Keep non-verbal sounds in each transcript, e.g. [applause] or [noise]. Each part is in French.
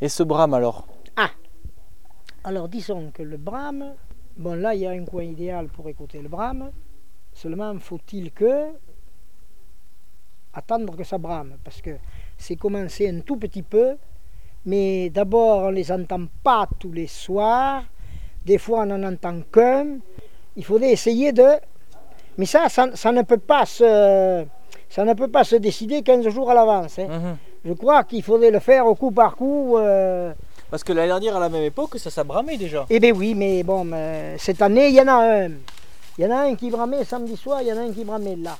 Et ce brame alors Ah Alors disons que le brame, bon là il y a un coin idéal pour écouter le brame, seulement faut-il que attendre que ça brame, parce que c'est commencé un tout petit peu, mais d'abord on ne les entend pas tous les soirs, des fois on n'en entend qu'un, il faudrait essayer de... Mais ça, ça, ça ne peut pas se, ça ne peut pas se décider 15 jours à l'avance. hein. Mhm. Je crois qu'il faudrait le faire au coup par coup. euh, Parce que l'année dernière, à la même époque, ça, ça bramait déjà. Eh bien oui, mais bon, mais cette année, il y en a un. Il y en a un qui bramait samedi soir, il y en a un qui bramait là.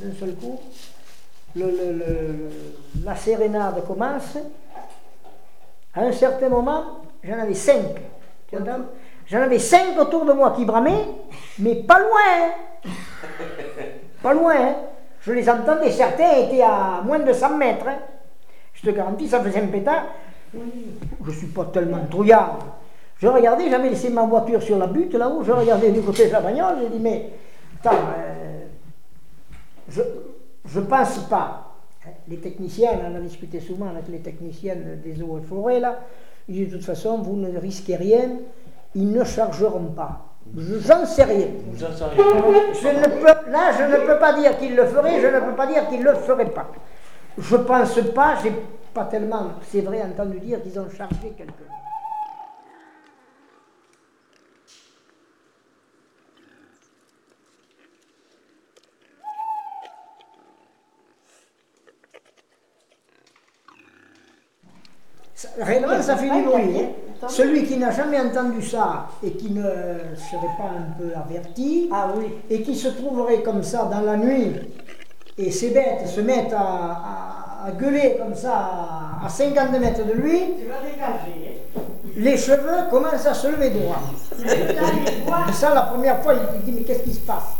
D'un seul coup, la sérénade commence. À un certain moment, j'en avais cinq. Tu entends? J'en avais cinq autour de moi qui bramaient, mais pas loin. Pas loin. Je les entendais, certains étaient à moins de 100 mètres. Je te garantis, ça faisait un pétard. Je ne suis pas tellement trouillard. Je regardais, j'avais laissé ma voiture sur la butte là-haut, je regardais du côté de la bagnole, j'ai dit, mais attends, euh, je je pense pas. Les techniciens, on en a discuté souvent avec les techniciens des eaux et forêts, là. Ils disent de toute façon, vous ne risquez rien, ils ne chargeront pas. Je- J'en sais rien. Je ne peux, là, je ne peux pas dire qu'ils le feraient, je ne peux pas dire qu'ils ne le feraient pas. Je pense pas, j'ai pas tellement, c'est vrai, entendu dire qu'ils ont chargé quelque chose. Ça- Réellement, ça fait du bruit. hein. Celui qui n'a jamais entendu ça et qui ne serait pas un peu averti, Ah oui. et qui se trouverait comme ça dans la nuit, et ces bêtes se mettent à, à- à gueuler comme ça à 50 mètres de lui, Tu vas dégager. les cheveux commencent à se lever droit. Et ça, la première fois, il dit, mais qu'est-ce qui se passe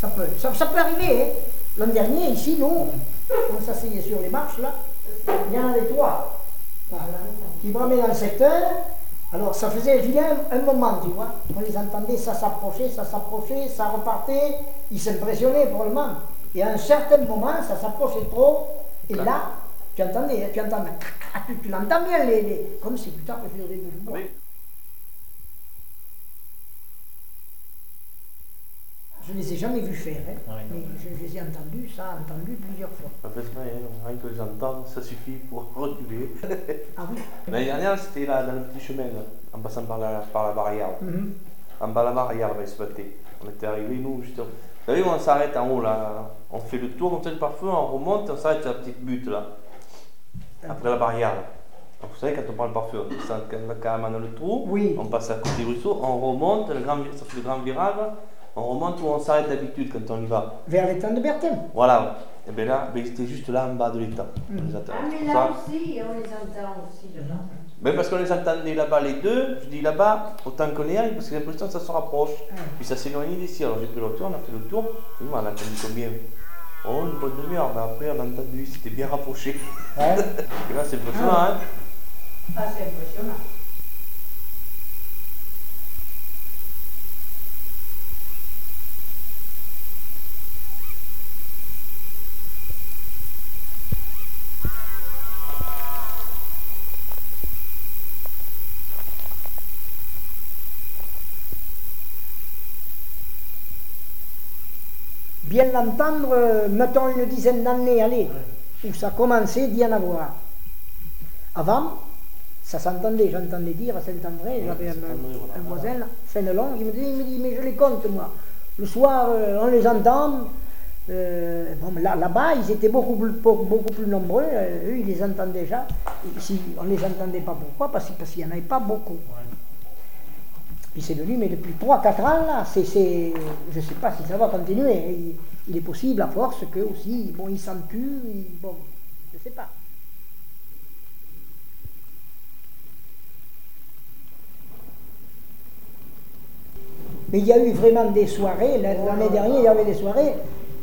Ça peut, ça, ça peut arriver. hein. L'an dernier, ici, nous, on s'asseyait sur les marches, là, il y en avait trois qui bramaient dans le secteur. Alors, ça faisait vilain un moment, tu vois. On les entendait, ça s'approchait, ça s'approchait, ça repartait. Ils s'impressionnaient probablement. Et à un certain moment, ça s'approchait trop. Et là, tu entendais, hein, tu entendais, tu, [laughs] tu l'entends bien, les, les- comme si tu tapes sur des bouts de bois. Je ne les ai jamais vus faire, hein, Ouais, non. mais je, je les ai entendus, ça, entendu plusieurs fois. En fait, rien, rien que j'entends, ça suffit pour [laughs] reculer. Ah oui L'année dernière, c'était là, dans le petit chemin, là, en passant par la, par la barrière. Mhm. En bas de la barrière, ben, il se battait. On était arrivés, nous, juste. Vous savez, on s'arrête en haut, là. On fait le tour, comme ça, parfois, on remonte, on s'arrête sur la petite butte, là. Après la barrière. là. Vous savez, quand on prend le parfum, on descend carrément dans le trou, Oui. on passe à côté du ruisseau, on remonte, le grand, ça fait le grand virage, on remonte où on s'arrête d'habitude quand on y va. Vers l'étang de Berthème. Voilà. Et bien là, ben, ils étaient juste là en bas de l'étang. Attend. Ah, mais Ça- là aussi, on les entend aussi dedans. Ben, parce qu'on les entendait là-bas les deux, je dis là-bas, autant qu'on y aille, parce que j'ai l'impression que ça se rapproche. Puis ça s'éloigne d'ici. Alors j'ai pris le tour, on a fait le tour. Et moi, on a entendu combien? Oh, une bonne demi-heure. Ben, après, on a entendu, c'était bien rapproché. Ouais. [laughs] Et là, c'est impressionnant, hein Ah, c'est impressionnant. Bien l'entendre, mettons une dizaine d'années, allez, où ça commençait d'y en avoir. Avant, Ça s'entendait, j'entendais dire à Saint-André, j'avais un, un voisin Fénelon, il me dit, il me dit, mais je les compte moi. Le soir, euh, on les entend. Euh, bon, mais là, là-bas, ils étaient beaucoup plus, beaucoup, beaucoup plus nombreux. euh, eux, ils les entendaient déjà. Ici, on ne les entendait pas. Pourquoi? Parce, parce qu'il n'y en avait pas beaucoup. Puis c'est venu, mais depuis 3-4 ans, là, c'est, je ne sais pas si ça va continuer. Il, il est possible, à force, que aussi, bon, ils s'en ils- bon, je ne sais pas. Mais il y a eu vraiment des soirées, l'année dernière, il y avait des soirées,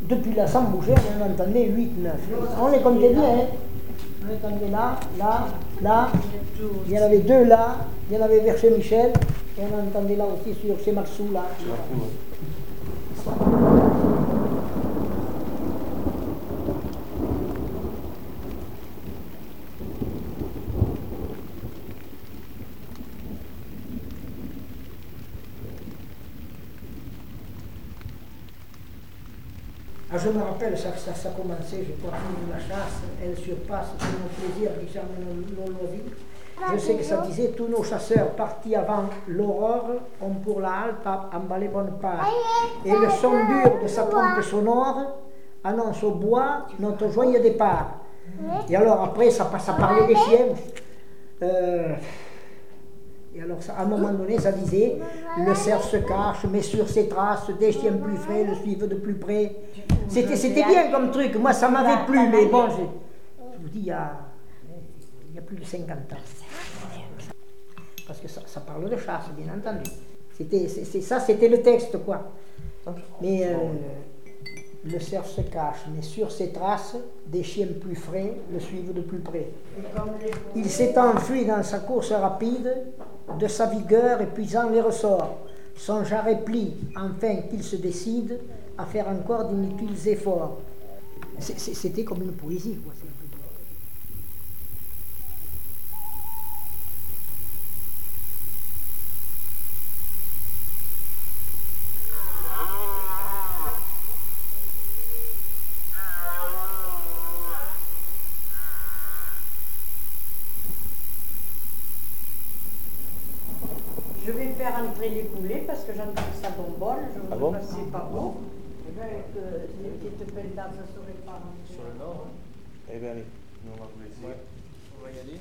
depuis la Sambougère, on en entendait 8, 9. On les comptait bien, hein. On les là, là, là. Il y en avait deux là, il y en avait vers chez Michel, et on entendait là aussi sur chez Maxou, là. Je me rappelle, ça, ça, ça commençait, je crois, la chasse, elle surpasse tous nos plaisirs nos, nos loisirs. Je sais que ça disait, tous nos chasseurs partis avant l'aurore ont pour la halte à emballer bonne part. Et le son dur de sa trompe sonore annonce au bois notre joyeux départ. Et alors après, ça, ça parlait des chiens. Euh, et alors, ça- à un moment donné, ça disait Le cerf se cache, mais sur ses traces, des chiens plus frais le suivent de plus près. C'était c'était bien comme truc. Moi, ça m'avait plu, mais bon, je, je vous dis, il y a, il y a plus de 50 ans. Que ça, ça parle de chasse, bien entendu. C'était c'est- c'est- ça, c'était le texte, quoi. Mais euh, le cerf se cache, mais sur ses traces, des chiens plus frais le suivent de plus près. Il s'est enfui dans sa course rapide, de sa vigueur épuisant les ressorts. Son jarret plie, enfin qu'il se décide à faire encore d'inutiles efforts. C'était comme une poésie, quoi. c'est un peu- Je vais entrer les poulets parce que j'entends que ça bonbonne. Je Ah ne bon sais pas pas beau. Et bien, avec euh, les petites pendas, ça serait pas rentré. Sur le nord, hein. Eh bien, allez, nous on va vous laisser. on va y aller.